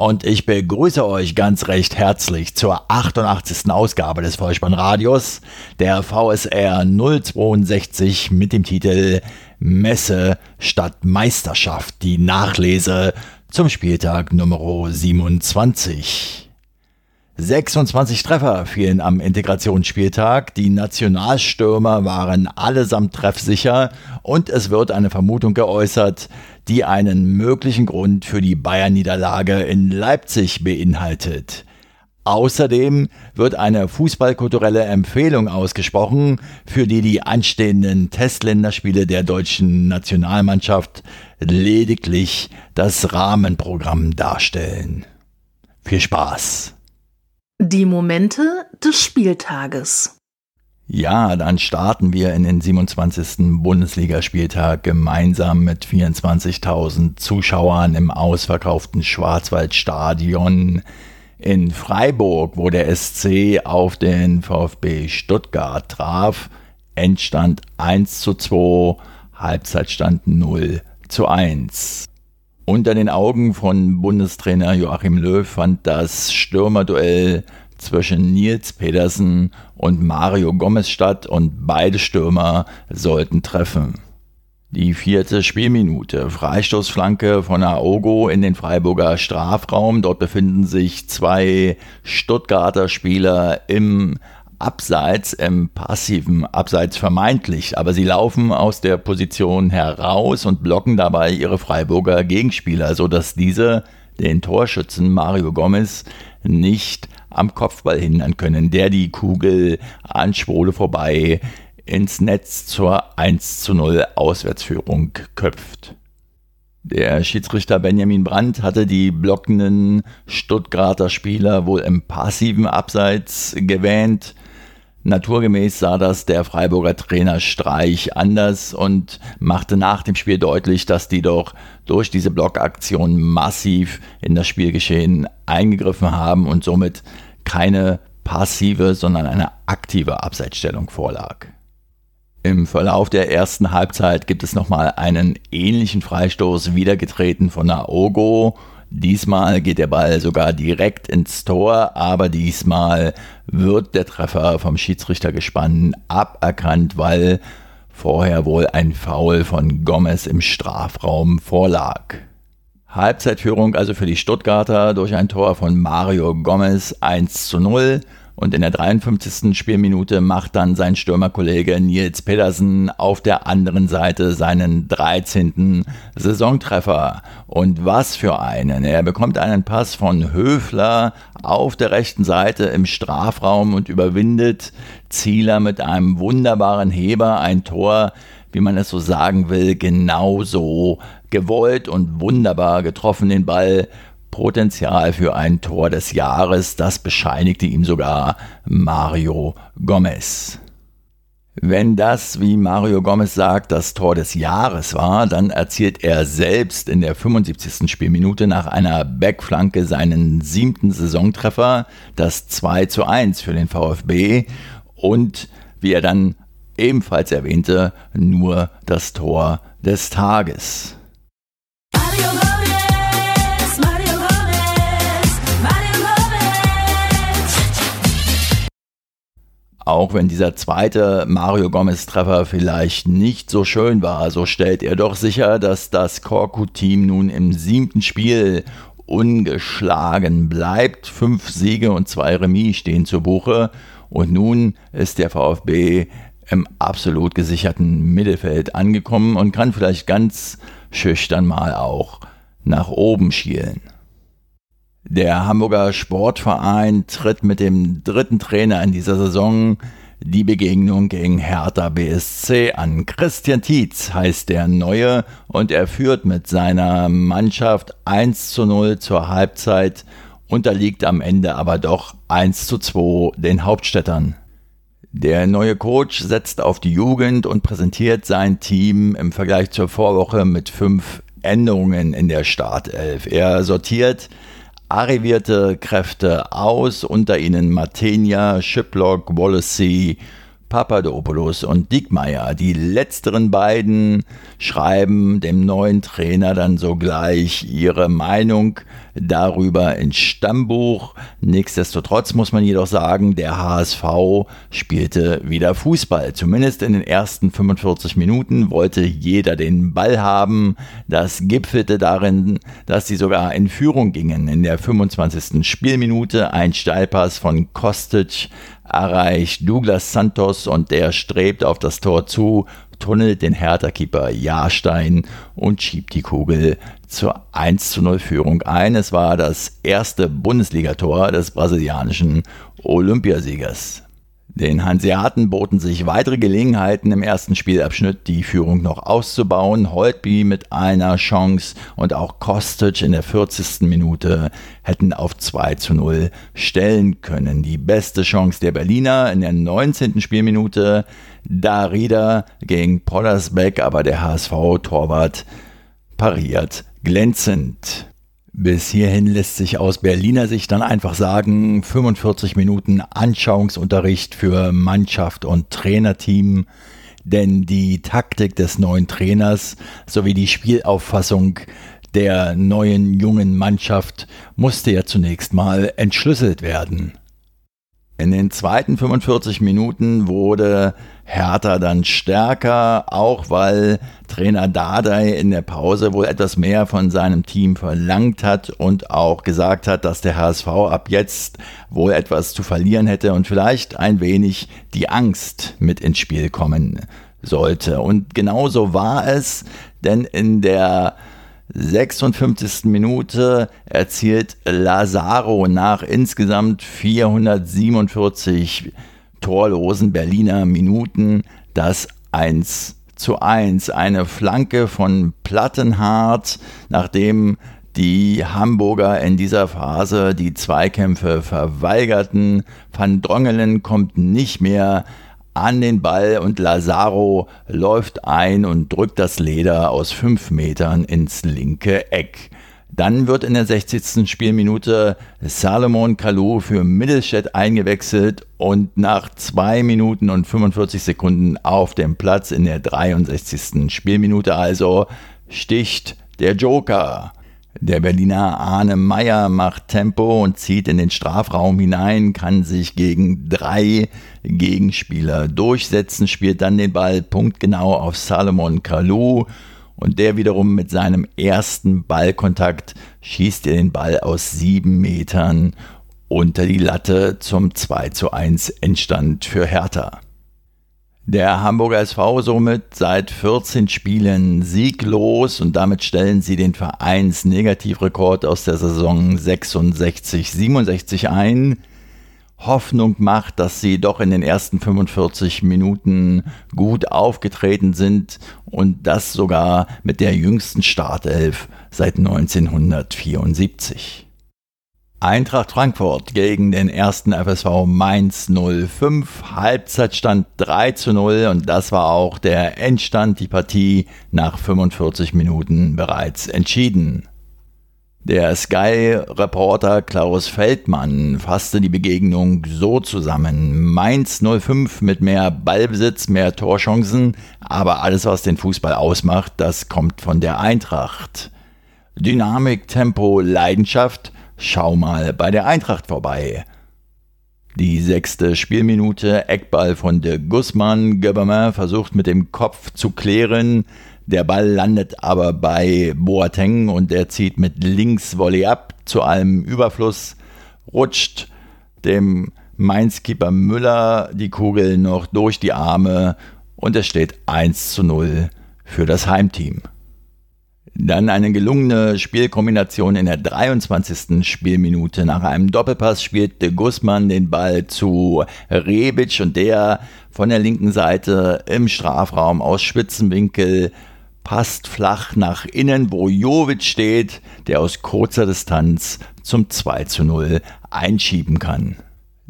und ich begrüße euch ganz recht herzlich zur 88. Ausgabe des Vollspannradios, der VSR 062 mit dem Titel Messe statt Meisterschaft, die Nachlese zum Spieltag Nummer 27. 26 Treffer fielen am Integrationsspieltag. Die Nationalstürmer waren allesamt treffsicher und es wird eine Vermutung geäußert, die einen möglichen Grund für die Bayern-Niederlage in Leipzig beinhaltet. Außerdem wird eine fußballkulturelle Empfehlung ausgesprochen, für die die anstehenden Testländerspiele der deutschen Nationalmannschaft lediglich das Rahmenprogramm darstellen. Viel Spaß! Die Momente des Spieltages. Ja, dann starten wir in den 27. Bundesligaspieltag gemeinsam mit 24.000 Zuschauern im ausverkauften Schwarzwaldstadion in Freiburg, wo der SC auf den VfB Stuttgart traf. Endstand 1 zu 2, Halbzeitstand 0 zu 1. Unter den Augen von Bundestrainer Joachim Löw fand das Stürmerduell zwischen Nils Pedersen und Mario Gomez statt und beide Stürmer sollten treffen. Die vierte Spielminute. Freistoßflanke von Aogo in den Freiburger Strafraum. Dort befinden sich zwei Stuttgarter Spieler im Abseits, im passiven Abseits vermeintlich, aber sie laufen aus der Position heraus und blocken dabei ihre Freiburger Gegenspieler, sodass diese den Torschützen Mario Gomez nicht am Kopfball hindern können, der die Kugel an Schwole vorbei ins Netz zur 1 zu 0 Auswärtsführung köpft. Der Schiedsrichter Benjamin Brandt hatte die blockenden Stuttgarter Spieler wohl im passiven Abseits gewähnt. Naturgemäß sah das der Freiburger Trainer Streich anders und machte nach dem Spiel deutlich, dass die doch durch diese Blockaktion massiv in das Spielgeschehen eingegriffen haben und somit keine passive, sondern eine aktive Abseitsstellung vorlag. Im Verlauf der ersten Halbzeit gibt es nochmal einen ähnlichen Freistoß wiedergetreten von Naogo Diesmal geht der Ball sogar direkt ins Tor, aber diesmal wird der Treffer vom Schiedsrichtergespann aberkannt, weil vorher wohl ein Foul von Gomez im Strafraum vorlag. Halbzeitführung also für die Stuttgarter durch ein Tor von Mario Gomez 1 zu 0 und in der 53. Spielminute macht dann sein Stürmerkollege Nils Pedersen auf der anderen Seite seinen 13. Saisontreffer. Und was für einen. Er bekommt einen Pass von Höfler auf der rechten Seite im Strafraum und überwindet Zieler mit einem wunderbaren Heber. Ein Tor, wie man es so sagen will, genauso gewollt und wunderbar getroffen den Ball Potenzial für ein Tor des Jahres, das bescheinigte ihm sogar Mario Gomez. Wenn das, wie Mario Gomez sagt, das Tor des Jahres war, dann erzielt er selbst in der 75. Spielminute nach einer Backflanke seinen siebten Saisontreffer, das 2 zu 1 für den VfB und, wie er dann ebenfalls erwähnte, nur das Tor des Tages. Auch wenn dieser zweite Mario Gomez-Treffer vielleicht nicht so schön war, so stellt er doch sicher, dass das Korku-Team nun im siebten Spiel ungeschlagen bleibt. Fünf Siege und zwei Remis stehen zu Buche. Und nun ist der VfB im absolut gesicherten Mittelfeld angekommen und kann vielleicht ganz schüchtern mal auch nach oben schielen. Der Hamburger Sportverein tritt mit dem dritten Trainer in dieser Saison die Begegnung gegen Hertha BSC an. Christian Tietz heißt der Neue und er führt mit seiner Mannschaft 1 zu 0 zur Halbzeit, unterliegt am Ende aber doch 1 zu 2 den Hauptstädtern. Der neue Coach setzt auf die Jugend und präsentiert sein Team im Vergleich zur Vorwoche mit fünf Änderungen in der Startelf. Er sortiert arrivierte Kräfte aus, unter ihnen Matenia, Shiplock, Wallacey, Papadopoulos und Diekmeyer. Die letzteren beiden schreiben dem neuen Trainer dann sogleich ihre Meinung darüber ins Stammbuch. Nichtsdestotrotz muss man jedoch sagen, der HSV spielte wieder Fußball. Zumindest in den ersten 45 Minuten wollte jeder den Ball haben. Das gipfelte darin, dass sie sogar in Führung gingen. In der 25. Spielminute ein Steilpass von Kostic erreicht Douglas Santos und der strebt auf das Tor zu, tunnelt den Hertha-Keeper Jahrstein und schiebt die Kugel zur 1 zu 0 Führung ein. Es war das erste Bundesligator des brasilianischen Olympiasiegers. Den Hanseaten boten sich weitere Gelegenheiten im ersten Spielabschnitt, die Führung noch auszubauen. Holtby mit einer Chance und auch Kostic in der 40. Minute hätten auf 2 zu 0 stellen können. Die beste Chance der Berliner in der 19. Spielminute. Darida gegen Poddersbeck, aber der HSV-Torwart pariert glänzend. Bis hierhin lässt sich aus Berliner Sicht dann einfach sagen, 45 Minuten Anschauungsunterricht für Mannschaft und Trainerteam, denn die Taktik des neuen Trainers sowie die Spielauffassung der neuen jungen Mannschaft musste ja zunächst mal entschlüsselt werden. In den zweiten 45 Minuten wurde Hertha dann stärker, auch weil Trainer Dardai in der Pause wohl etwas mehr von seinem Team verlangt hat und auch gesagt hat, dass der HSV ab jetzt wohl etwas zu verlieren hätte und vielleicht ein wenig die Angst mit ins Spiel kommen sollte. Und genauso war es, denn in der 56. Minute erzielt Lazaro nach insgesamt 447 torlosen Berliner Minuten das 1 zu 1. Eine Flanke von Plattenhardt, nachdem die Hamburger in dieser Phase die Zweikämpfe verweigerten. Van Drongelen kommt nicht mehr an den Ball und Lazaro läuft ein und drückt das Leder aus fünf Metern ins linke Eck. Dann wird in der 60. Spielminute Salomon Kalou für Mittelstädt eingewechselt und nach 2 Minuten und 45 Sekunden auf dem Platz in der 63. Spielminute also sticht der Joker. Der Berliner Arne Meyer macht Tempo und zieht in den Strafraum hinein, kann sich gegen drei Gegenspieler durchsetzen, spielt dann den Ball punktgenau auf Salomon Kalou und der wiederum mit seinem ersten Ballkontakt schießt er den Ball aus sieben Metern unter die Latte zum 2 zu 1 Endstand für Hertha. Der Hamburger SV somit seit 14 Spielen sieglos und damit stellen sie den Vereinsnegativrekord aus der Saison 66-67 ein. Hoffnung macht, dass sie doch in den ersten 45 Minuten gut aufgetreten sind und das sogar mit der jüngsten Startelf seit 1974. Eintracht Frankfurt gegen den ersten FSV Mainz 05. Halbzeitstand 3 zu 0 und das war auch der Endstand. Die Partie nach 45 Minuten bereits entschieden. Der Sky-Reporter Klaus Feldmann fasste die Begegnung so zusammen. Mainz 05 mit mehr Ballbesitz, mehr Torchancen, aber alles, was den Fußball ausmacht, das kommt von der Eintracht. Dynamik, Tempo, Leidenschaft – Schau mal bei der Eintracht vorbei. Die sechste Spielminute, Eckball von de Guzman. Göbermer versucht mit dem Kopf zu klären. Der Ball landet aber bei Boateng und er zieht mit links Volley ab. Zu allem Überfluss rutscht dem Mainz-Keeper Müller die Kugel noch durch die Arme und es steht 1 zu 0 für das Heimteam. Dann eine gelungene Spielkombination in der 23. Spielminute. Nach einem Doppelpass spielte Guzman den Ball zu Rebic und der von der linken Seite im Strafraum aus Spitzenwinkel passt flach nach innen, wo Jovic steht, der aus kurzer Distanz zum 2 zu 0 einschieben kann.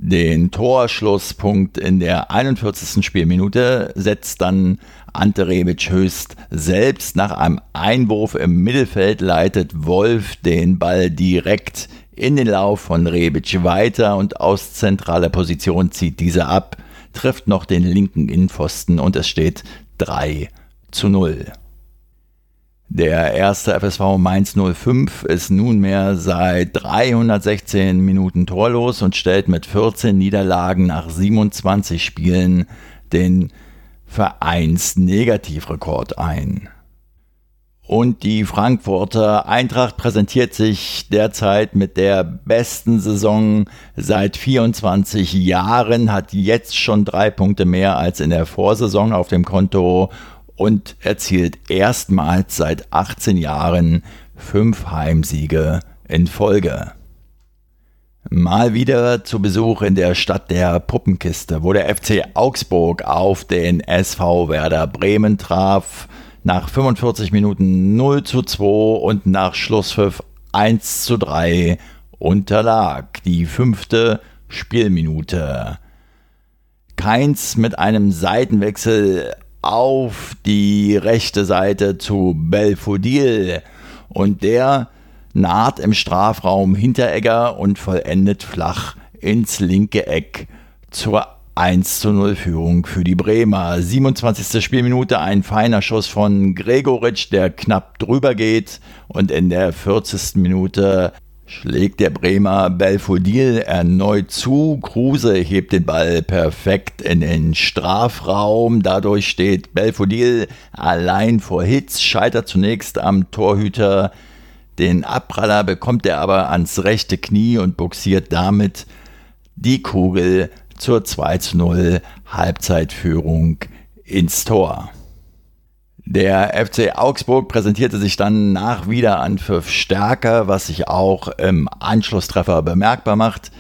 Den Torschlusspunkt in der 41. Spielminute setzt dann Ante Rebic höchst selbst. Nach einem Einwurf im Mittelfeld leitet Wolf den Ball direkt in den Lauf von Rebic weiter und aus zentraler Position zieht dieser ab, trifft noch den linken Innenpfosten und es steht 3 zu 0. Der erste FSV Mainz 05 ist nunmehr seit 316 Minuten torlos und stellt mit 14 Niederlagen nach 27 Spielen den Vereinsnegativrekord ein. Und die Frankfurter Eintracht präsentiert sich derzeit mit der besten Saison seit 24 Jahren, hat jetzt schon drei Punkte mehr als in der Vorsaison auf dem Konto und erzielt erstmals seit 18 Jahren fünf Heimsiege in Folge. Mal wieder zu Besuch in der Stadt der Puppenkiste, wo der FC Augsburg auf den SV Werder Bremen traf. Nach 45 Minuten 0 zu 2 und nach Schlusspfiff 1 zu 3 unterlag die fünfte Spielminute. Keins mit einem Seitenwechsel auf die rechte Seite zu Belfodil und der naht im Strafraum Hinteregger und vollendet flach ins linke Eck zur 1 zu 0 Führung für die Bremer. 27. Spielminute ein feiner Schuss von Gregoritsch, der knapp drüber geht und in der 40. Minute schlägt der Bremer Belfodil erneut zu. Kruse hebt den Ball perfekt in den Strafraum. Dadurch steht Belfodil allein vor Hitz, scheitert zunächst am Torhüter. Den Abpraller bekommt er aber ans rechte Knie und buxiert damit die Kugel zur 2 zu 0 Halbzeitführung ins Tor. Der FC Augsburg präsentierte sich dann nach Wiederanpfiff stärker, was sich auch im Anschlusstreffer bemerkbar macht.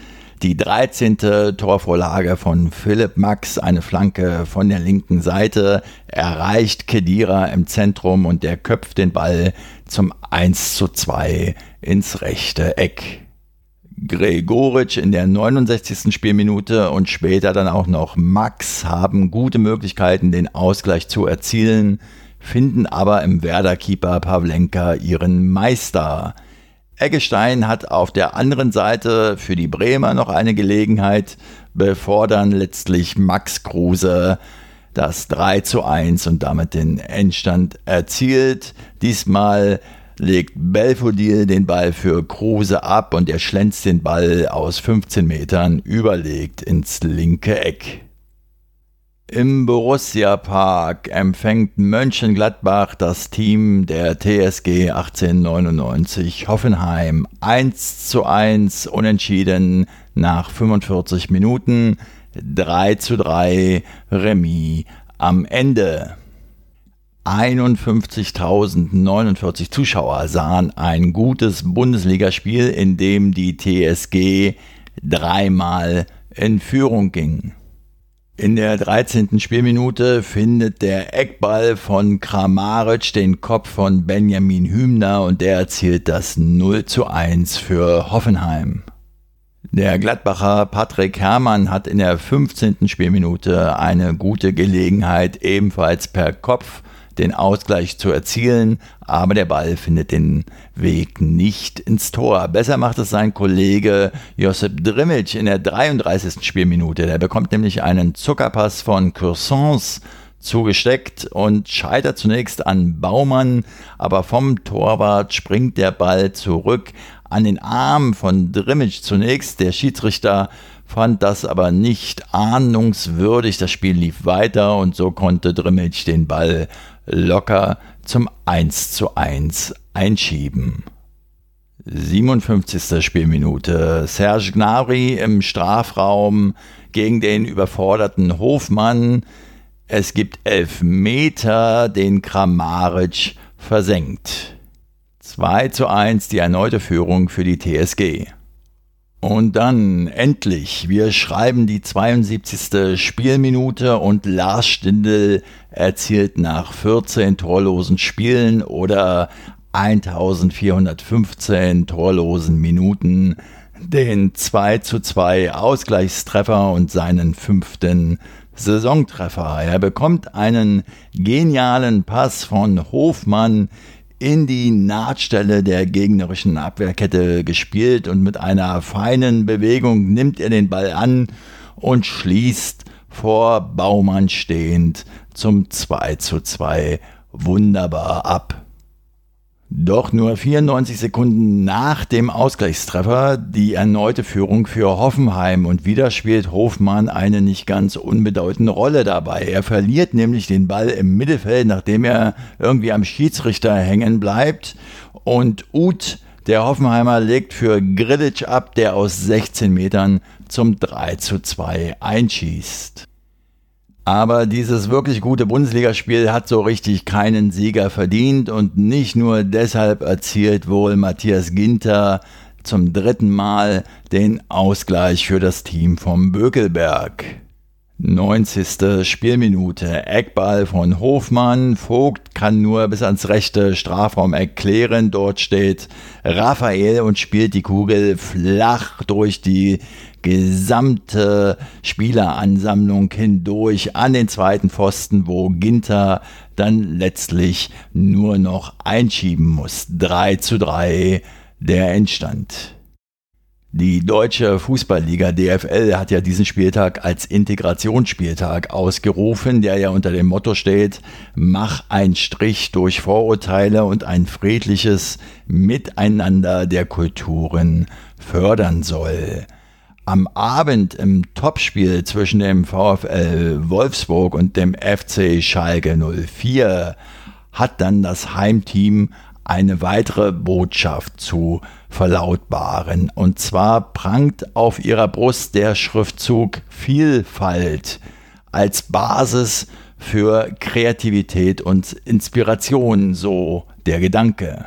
Die 13. Torvorlage von Philipp Max, eine Flanke von der linken Seite, erreicht Kedira im Zentrum und der köpft den Ball zum 1 zu 2 ins rechte Eck. Gregoritsch in der 69. Spielminute und später dann auch noch Max haben gute Möglichkeiten, den Ausgleich zu erzielen finden aber im Werder-Keeper Pavlenka ihren Meister. Eggestein hat auf der anderen Seite für die Bremer noch eine Gelegenheit, bevor dann letztlich Max Kruse das 3 zu 1 und damit den Endstand erzielt. Diesmal legt Belfodil den Ball für Kruse ab und er schlänzt den Ball aus 15 Metern überlegt ins linke Eck. Im Borussia Park empfängt Mönchengladbach das Team der TSG 1899 Hoffenheim 1 zu 1 unentschieden nach 45 Minuten 3 zu 3 Remis am Ende. 51.049 Zuschauer sahen ein gutes Bundesligaspiel, in dem die TSG dreimal in Führung ging. In der 13. Spielminute findet der Eckball von Kramaric den Kopf von Benjamin Hümner und der erzielt das 0 zu 1 für Hoffenheim. Der Gladbacher Patrick Herrmann hat in der 15. Spielminute eine gute Gelegenheit, ebenfalls per Kopf den Ausgleich zu erzielen, aber der Ball findet den Weg nicht ins Tor. Besser macht es sein Kollege Josip Drimmic in der 33. Spielminute. Der bekommt nämlich einen Zuckerpass von Cursons zugesteckt und scheitert zunächst an Baumann, aber vom Torwart springt der Ball zurück an den Arm von Drimmic zunächst. Der Schiedsrichter fand das aber nicht ahnungswürdig. Das Spiel lief weiter und so konnte Drimmic den Ball locker zum 1 zu 1 einschieben. 57. Spielminute. Serge Gnabry im Strafraum gegen den überforderten Hofmann. Es gibt elf Meter, den Kramaric versenkt. 2 zu 1 die erneute Führung für die TSG. Und dann endlich, wir schreiben die 72. Spielminute und Lars Stindl erzielt nach 14 torlosen Spielen oder 1415 torlosen Minuten den 2 zu 2 Ausgleichstreffer und seinen fünften Saisontreffer. Er bekommt einen genialen Pass von Hofmann in die Nahtstelle der gegnerischen Abwehrkette gespielt und mit einer feinen Bewegung nimmt er den Ball an und schließt vor Baumann stehend zum 2 zu 2 wunderbar ab. Doch nur 94 Sekunden nach dem Ausgleichstreffer die erneute Führung für Hoffenheim und wieder spielt Hofmann eine nicht ganz unbedeutende Rolle dabei. Er verliert nämlich den Ball im Mittelfeld, nachdem er irgendwie am Schiedsrichter hängen bleibt und Uth, der Hoffenheimer, legt für Grillitsch ab, der aus 16 Metern zum 3 zu 2 einschießt. Aber dieses wirklich gute Bundesligaspiel hat so richtig keinen Sieger verdient und nicht nur deshalb erzielt wohl Matthias Ginter zum dritten Mal den Ausgleich für das Team vom Bökelberg. 90. Spielminute. Eckball von Hofmann. Vogt kann nur bis ans rechte Strafraumeck klären. Dort steht Raphael und spielt die Kugel flach durch die gesamte Spieleransammlung hindurch an den zweiten Pfosten, wo Ginter dann letztlich nur noch einschieben muss. 3 zu 3 der Endstand. Die deutsche Fußballliga DFL hat ja diesen Spieltag als Integrationsspieltag ausgerufen, der ja unter dem Motto steht, mach ein Strich durch Vorurteile und ein friedliches Miteinander der Kulturen fördern soll. Am Abend im Topspiel zwischen dem VfL Wolfsburg und dem FC Schalke 04 hat dann das Heimteam eine weitere Botschaft zu verlautbaren. Und zwar prangt auf ihrer Brust der Schriftzug Vielfalt als Basis für Kreativität und Inspiration, so der Gedanke.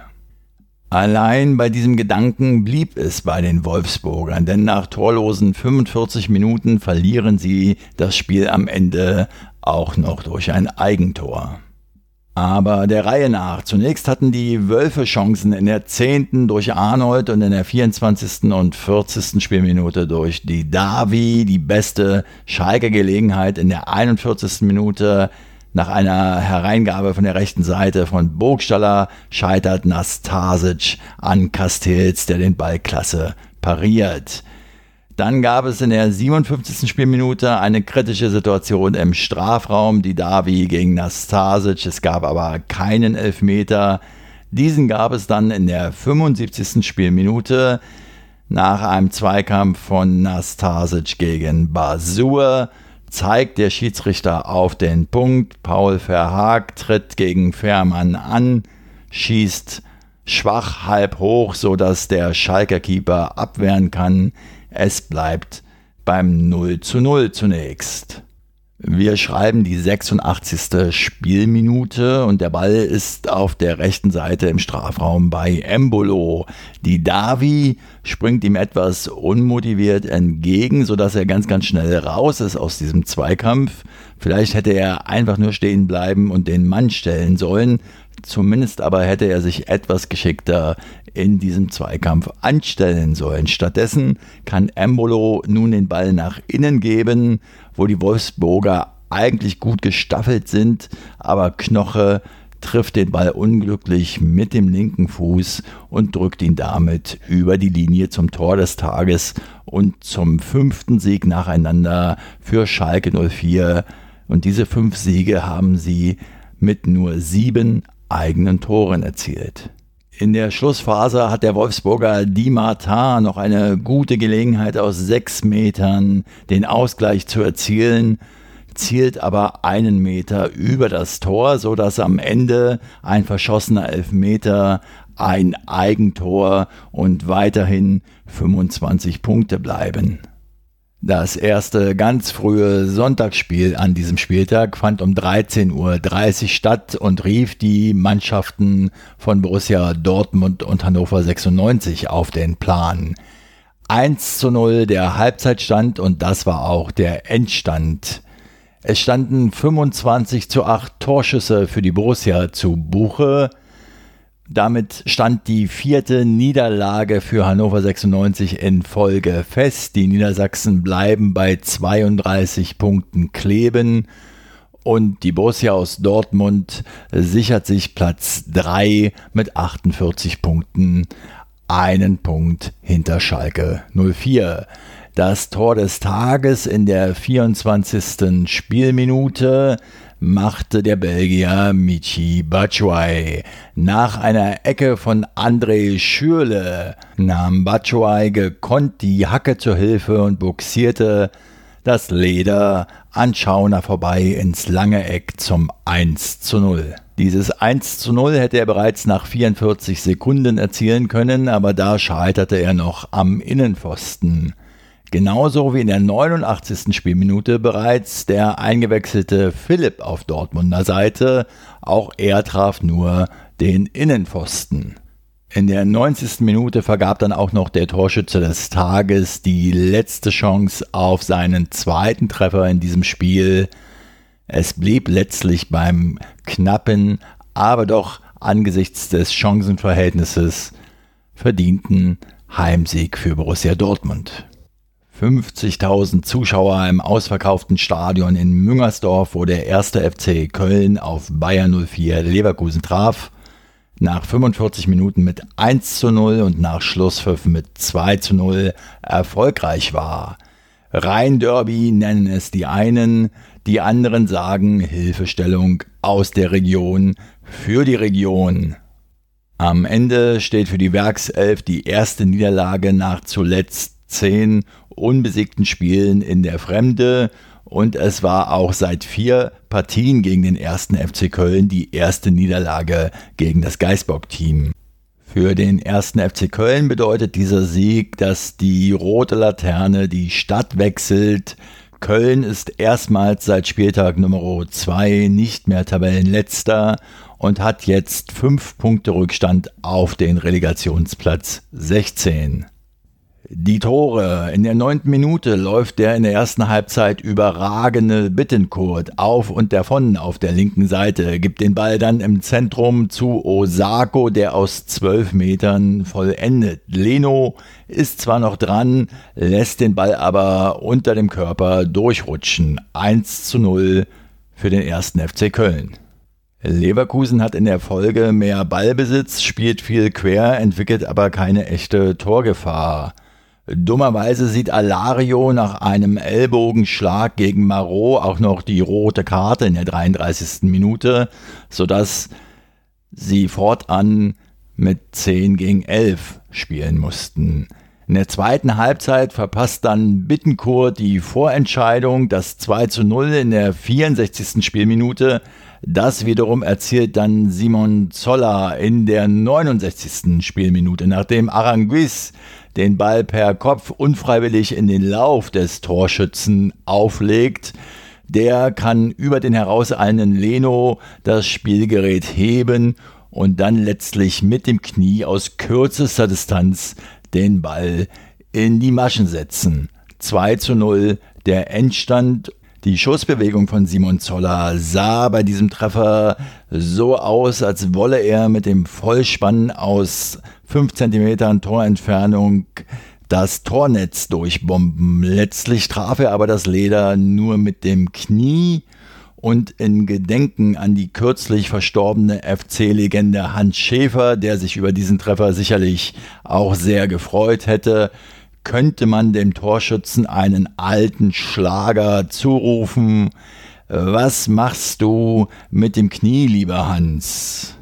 Allein bei diesem Gedanken blieb es bei den Wolfsburgern, denn nach torlosen 45 Minuten verlieren sie das Spiel am Ende auch noch durch ein Eigentor. Aber der Reihe nach. Zunächst hatten die Wölfe Chancen in der 10. durch Arnold und in der 24. und 40. Spielminute durch die Davi. Die beste Schalke Gelegenheit in der 41. Minute nach einer Hereingabe von der rechten Seite von Burgstaller scheitert Nastasic an Castells, der den Ball klasse pariert. Dann gab es in der 57. Spielminute eine kritische Situation im Strafraum, die Davi gegen Nastasic. Es gab aber keinen Elfmeter. Diesen gab es dann in der 75. Spielminute nach einem Zweikampf von Nastasic gegen Basur zeigt der Schiedsrichter auf den Punkt. Paul Verhaag tritt gegen Fährmann an, schießt schwach halb hoch, sodass der Schalker Keeper abwehren kann. Es bleibt beim 0 zu 0 zunächst. Wir schreiben die 86. Spielminute und der Ball ist auf der rechten Seite im Strafraum bei Embolo. Die Davi springt ihm etwas unmotiviert entgegen, sodass er ganz, ganz schnell raus ist aus diesem Zweikampf. Vielleicht hätte er einfach nur stehen bleiben und den Mann stellen sollen. Zumindest aber hätte er sich etwas geschickter in diesem Zweikampf anstellen sollen. Stattdessen kann Embolo nun den Ball nach innen geben, wo die Wolfsburger eigentlich gut gestaffelt sind, aber Knoche trifft den Ball unglücklich mit dem linken Fuß und drückt ihn damit über die Linie zum Tor des Tages und zum fünften Sieg nacheinander für Schalke 04. Und diese fünf Siege haben sie mit nur sieben eigenen Toren erzielt. In der Schlussphase hat der Wolfsburger Di Martin noch eine gute Gelegenheit aus sechs Metern den Ausgleich zu erzielen, zielt aber einen Meter über das Tor, so dass am Ende ein verschossener Elfmeter ein Eigentor und weiterhin 25 Punkte bleiben. Das erste ganz frühe Sonntagsspiel an diesem Spieltag fand um 13.30 Uhr statt und rief die Mannschaften von Borussia Dortmund und Hannover 96 auf den Plan. 1 zu 0 der Halbzeitstand und das war auch der Endstand. Es standen 25 zu 8 Torschüsse für die Borussia zu Buche. Damit stand die vierte Niederlage für Hannover 96 in Folge fest. Die Niedersachsen bleiben bei 32 Punkten kleben und die Borussia aus Dortmund sichert sich Platz 3 mit 48 Punkten, einen Punkt hinter Schalke 04. Das Tor des Tages in der 24. Spielminute machte der Belgier Michi Batshuayi. Nach einer Ecke von André Schürle nahm Batshuayi gekonnt die Hacke zur Hilfe und buxierte das Leder an Schauner vorbei ins lange Eck zum 1 zu 0. Dieses 1 zu 0 hätte er bereits nach 44 Sekunden erzielen können, aber da scheiterte er noch am Innenpfosten. Genauso wie in der 89. Spielminute bereits der eingewechselte Philipp auf Dortmunder Seite, auch er traf nur den Innenpfosten. In der 90. Minute vergab dann auch noch der Torschütze des Tages die letzte Chance auf seinen zweiten Treffer in diesem Spiel. Es blieb letztlich beim knappen, aber doch angesichts des Chancenverhältnisses verdienten Heimsieg für Borussia Dortmund. 50.000 Zuschauer im ausverkauften Stadion in Müngersdorf, wo der erste FC Köln auf Bayern 04 Leverkusen traf. Nach 45 Minuten mit 1 zu 0 und nach Schlusspfiff mit 2 zu 0 erfolgreich war. Rhein-Derby nennen es die einen, die anderen sagen Hilfestellung aus der Region für die Region. Am Ende steht für die Werkself die erste Niederlage nach zuletzt zehn unbesiegten Spielen in der Fremde und es war auch seit vier Partien gegen den ersten FC Köln die erste Niederlage gegen das Geisbock-Team. Für den ersten FC Köln bedeutet dieser Sieg, dass die rote Laterne die Stadt wechselt. Köln ist erstmals seit Spieltag Nummer 2 nicht mehr Tabellenletzter und hat jetzt fünf Punkte Rückstand auf den Relegationsplatz 16. Die Tore. In der neunten Minute läuft der in der ersten Halbzeit überragende Bittenkurt auf und davon auf der linken Seite, gibt den Ball dann im Zentrum zu Osako, der aus zwölf Metern vollendet. Leno ist zwar noch dran, lässt den Ball aber unter dem Körper durchrutschen. 1 zu 0 für den ersten FC Köln. Leverkusen hat in der Folge mehr Ballbesitz, spielt viel quer, entwickelt aber keine echte Torgefahr. Dummerweise sieht Alario nach einem Ellbogenschlag gegen Marot auch noch die rote Karte in der 33. Minute, sodass sie fortan mit 10 gegen 11 spielen mussten. In der zweiten Halbzeit verpasst dann Bittencourt die Vorentscheidung, das 2 zu 0 in der 64. Spielminute. Das wiederum erzielt dann Simon Zoller in der 69. Spielminute, nachdem Aranguiz den Ball per Kopf unfreiwillig in den Lauf des Torschützen auflegt. Der kann über den herauseilenden Leno das Spielgerät heben und dann letztlich mit dem Knie aus kürzester Distanz den Ball in die Maschen setzen. 2 zu 0 der Endstand die Schussbewegung von Simon Zoller sah bei diesem Treffer so aus, als wolle er mit dem Vollspann aus 5 cm Torentfernung das Tornetz durchbomben. Letztlich traf er aber das Leder nur mit dem Knie und in Gedenken an die kürzlich verstorbene FC-Legende Hans Schäfer, der sich über diesen Treffer sicherlich auch sehr gefreut hätte, könnte man dem Torschützen einen alten Schlager zurufen. Was machst du mit dem Knie, lieber Hans?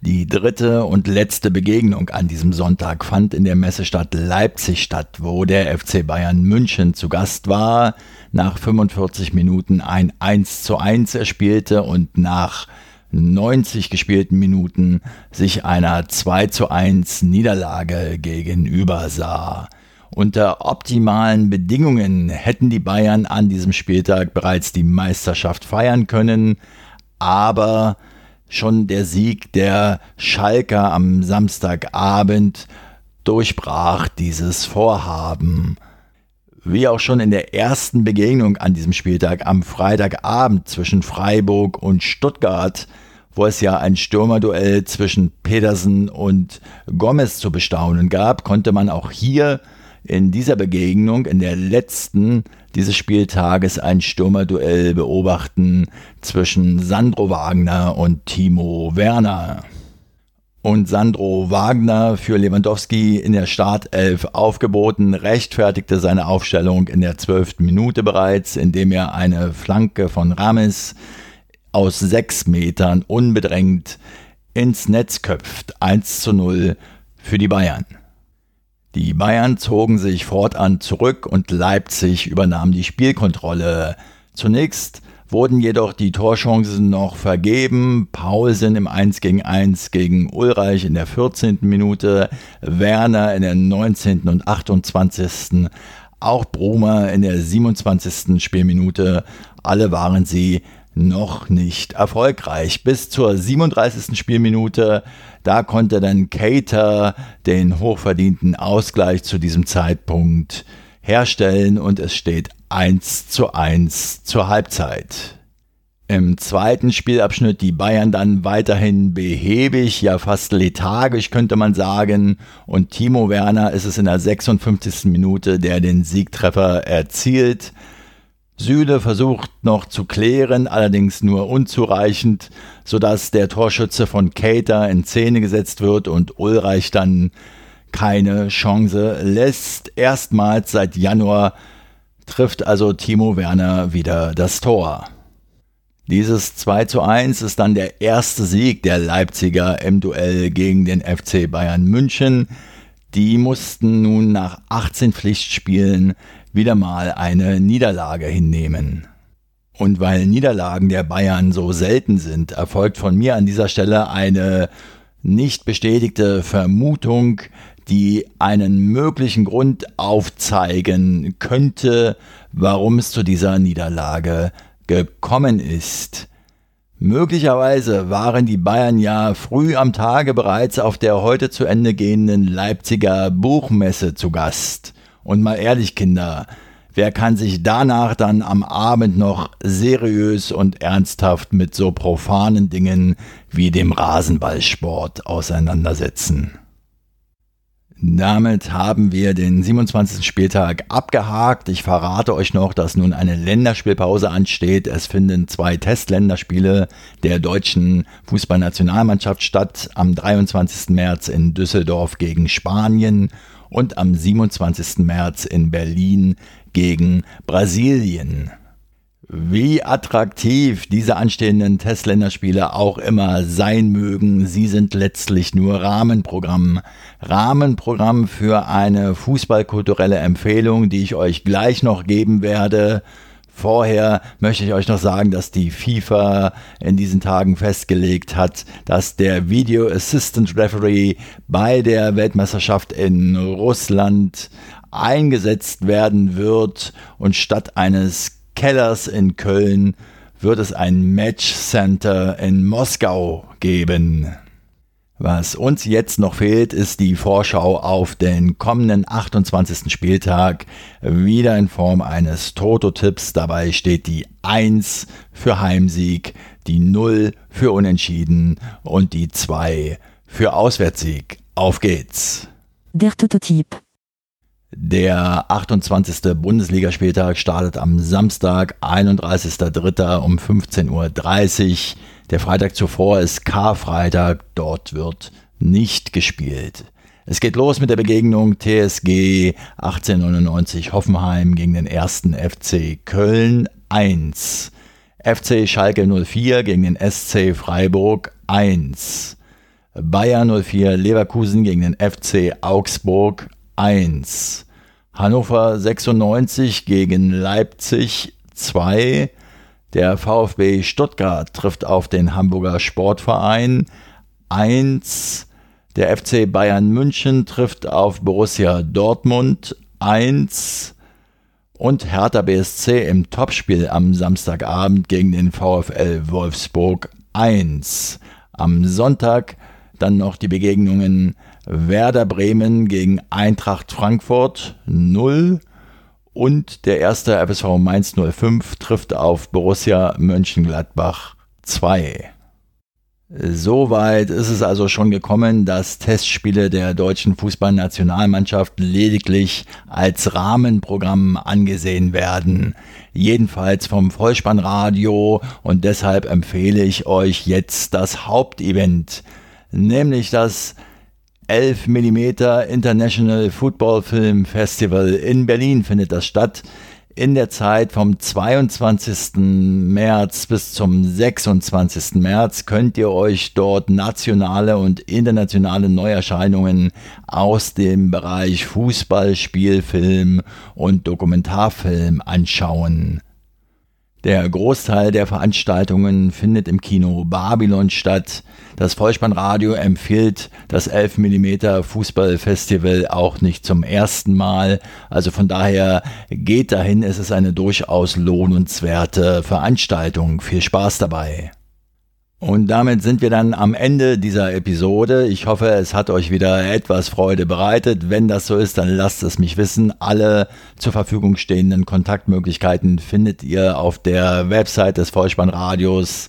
Die dritte und letzte Begegnung an diesem Sonntag fand in der Messestadt Leipzig statt, wo der FC Bayern München zu Gast war, nach 45 Minuten ein 1 zu 1 erspielte und nach 90 gespielten Minuten sich einer 2 zu 1 Niederlage gegenüber sah. Unter optimalen Bedingungen hätten die Bayern an diesem Spieltag bereits die Meisterschaft feiern können, aber schon der Sieg der Schalker am Samstagabend durchbrach dieses Vorhaben. Wie auch schon in der ersten Begegnung an diesem Spieltag am Freitagabend zwischen Freiburg und Stuttgart wo es ja ein Stürmerduell zwischen Pedersen und Gomez zu bestaunen gab, konnte man auch hier in dieser Begegnung, in der letzten dieses Spieltages, ein Stürmerduell beobachten zwischen Sandro Wagner und Timo Werner. Und Sandro Wagner für Lewandowski in der Startelf aufgeboten, rechtfertigte seine Aufstellung in der zwölften Minute bereits, indem er eine Flanke von Rames aus sechs Metern unbedrängt ins Netz köpft. 1 zu 0 für die Bayern. Die Bayern zogen sich fortan zurück und Leipzig übernahm die Spielkontrolle. Zunächst wurden jedoch die Torchancen noch vergeben. Paulsen im 1 gegen 1 gegen Ulreich in der 14. Minute, Werner in der 19. und 28. Auch Brumer in der 27. Spielminute. Alle waren sie noch nicht erfolgreich. Bis zur 37. Spielminute, da konnte dann Cater den hochverdienten Ausgleich zu diesem Zeitpunkt herstellen und es steht 1 zu 1 zur Halbzeit. Im zweiten Spielabschnitt die Bayern dann weiterhin behäbig, ja fast lethargisch könnte man sagen. Und Timo Werner ist es in der 56. Minute, der den Siegtreffer erzielt. Süle versucht noch zu klären, allerdings nur unzureichend, sodass der Torschütze von Cater in Szene gesetzt wird und Ulreich dann keine Chance lässt. Erstmals seit Januar trifft also Timo Werner wieder das Tor. Dieses 2 zu 1 ist dann der erste Sieg der Leipziger im Duell gegen den FC Bayern München. Die mussten nun nach 18 Pflichtspielen wieder mal eine Niederlage hinnehmen. Und weil Niederlagen der Bayern so selten sind, erfolgt von mir an dieser Stelle eine nicht bestätigte Vermutung, die einen möglichen Grund aufzeigen könnte, warum es zu dieser Niederlage gekommen ist. Möglicherweise waren die Bayern ja früh am Tage bereits auf der heute zu Ende gehenden Leipziger Buchmesse zu Gast. Und mal ehrlich, Kinder, wer kann sich danach dann am Abend noch seriös und ernsthaft mit so profanen Dingen wie dem Rasenballsport auseinandersetzen? Damit haben wir den 27. Spieltag abgehakt. Ich verrate euch noch, dass nun eine Länderspielpause ansteht. Es finden zwei Testländerspiele der deutschen Fußballnationalmannschaft statt. Am 23. März in Düsseldorf gegen Spanien und am 27. März in Berlin gegen Brasilien. Wie attraktiv diese anstehenden Testländerspiele auch immer sein mögen, sie sind letztlich nur Rahmenprogramm. Rahmenprogramm für eine fußballkulturelle Empfehlung, die ich euch gleich noch geben werde. Vorher möchte ich euch noch sagen, dass die FIFA in diesen Tagen festgelegt hat, dass der Video Assistant Referee bei der Weltmeisterschaft in Russland eingesetzt werden wird und statt eines Kellers in Köln wird es ein Match Center in Moskau geben. Was uns jetzt noch fehlt, ist die Vorschau auf den kommenden 28. Spieltag, wieder in Form eines Toto-Tipps. Dabei steht die 1 für Heimsieg, die 0 für Unentschieden und die 2 für Auswärtssieg. Auf geht's! Der Toto-Tipp. Der 28. Bundesligaspieltag startet am Samstag, 31.03. um 15.30 Uhr. Der Freitag zuvor ist Karfreitag, dort wird nicht gespielt. Es geht los mit der Begegnung TSG 1899 Hoffenheim gegen den ersten FC Köln 1. FC Schalke 04 gegen den SC Freiburg 1. Bayern 04 Leverkusen gegen den FC Augsburg 1. Hannover 96 gegen Leipzig 2. Der VfB Stuttgart trifft auf den Hamburger Sportverein 1. Der FC Bayern München trifft auf Borussia Dortmund 1. Und Hertha BSC im Topspiel am Samstagabend gegen den VfL Wolfsburg 1. Am Sonntag dann noch die Begegnungen Werder Bremen gegen Eintracht Frankfurt 0 und der erste FSV Mainz 05 trifft auf Borussia Mönchengladbach 2. Soweit ist es also schon gekommen, dass Testspiele der deutschen Fußballnationalmannschaft lediglich als Rahmenprogramm angesehen werden. Jedenfalls vom Vollspannradio und deshalb empfehle ich euch jetzt das Hauptevent, nämlich das 11 mm International Football Film Festival in Berlin findet das statt in der Zeit vom 22. März bis zum 26. März könnt ihr euch dort nationale und internationale Neuerscheinungen aus dem Bereich Fußball, Spielfilm und Dokumentarfilm anschauen. Der Großteil der Veranstaltungen findet im Kino Babylon statt. Das Vollspannradio empfiehlt das 11 mm Fußballfestival auch nicht zum ersten Mal. Also von daher geht dahin, es ist eine durchaus lohnenswerte Veranstaltung. Viel Spaß dabei. Und damit sind wir dann am Ende dieser Episode. Ich hoffe, es hat euch wieder etwas Freude bereitet. Wenn das so ist, dann lasst es mich wissen. Alle zur Verfügung stehenden Kontaktmöglichkeiten findet ihr auf der Website des Vollspannradios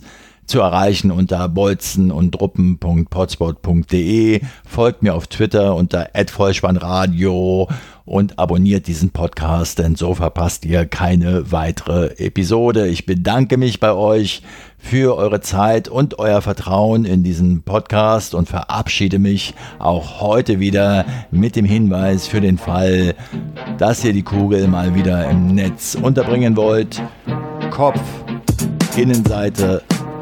zu erreichen unter bolzen und druppen.potspot.de. Folgt mir auf Twitter unter @vollspannradio und abonniert diesen Podcast, denn so verpasst ihr keine weitere Episode. Ich bedanke mich bei euch für eure Zeit und euer Vertrauen in diesen Podcast und verabschiede mich auch heute wieder mit dem Hinweis für den Fall, dass ihr die Kugel mal wieder im Netz unterbringen wollt. Kopf, Innenseite,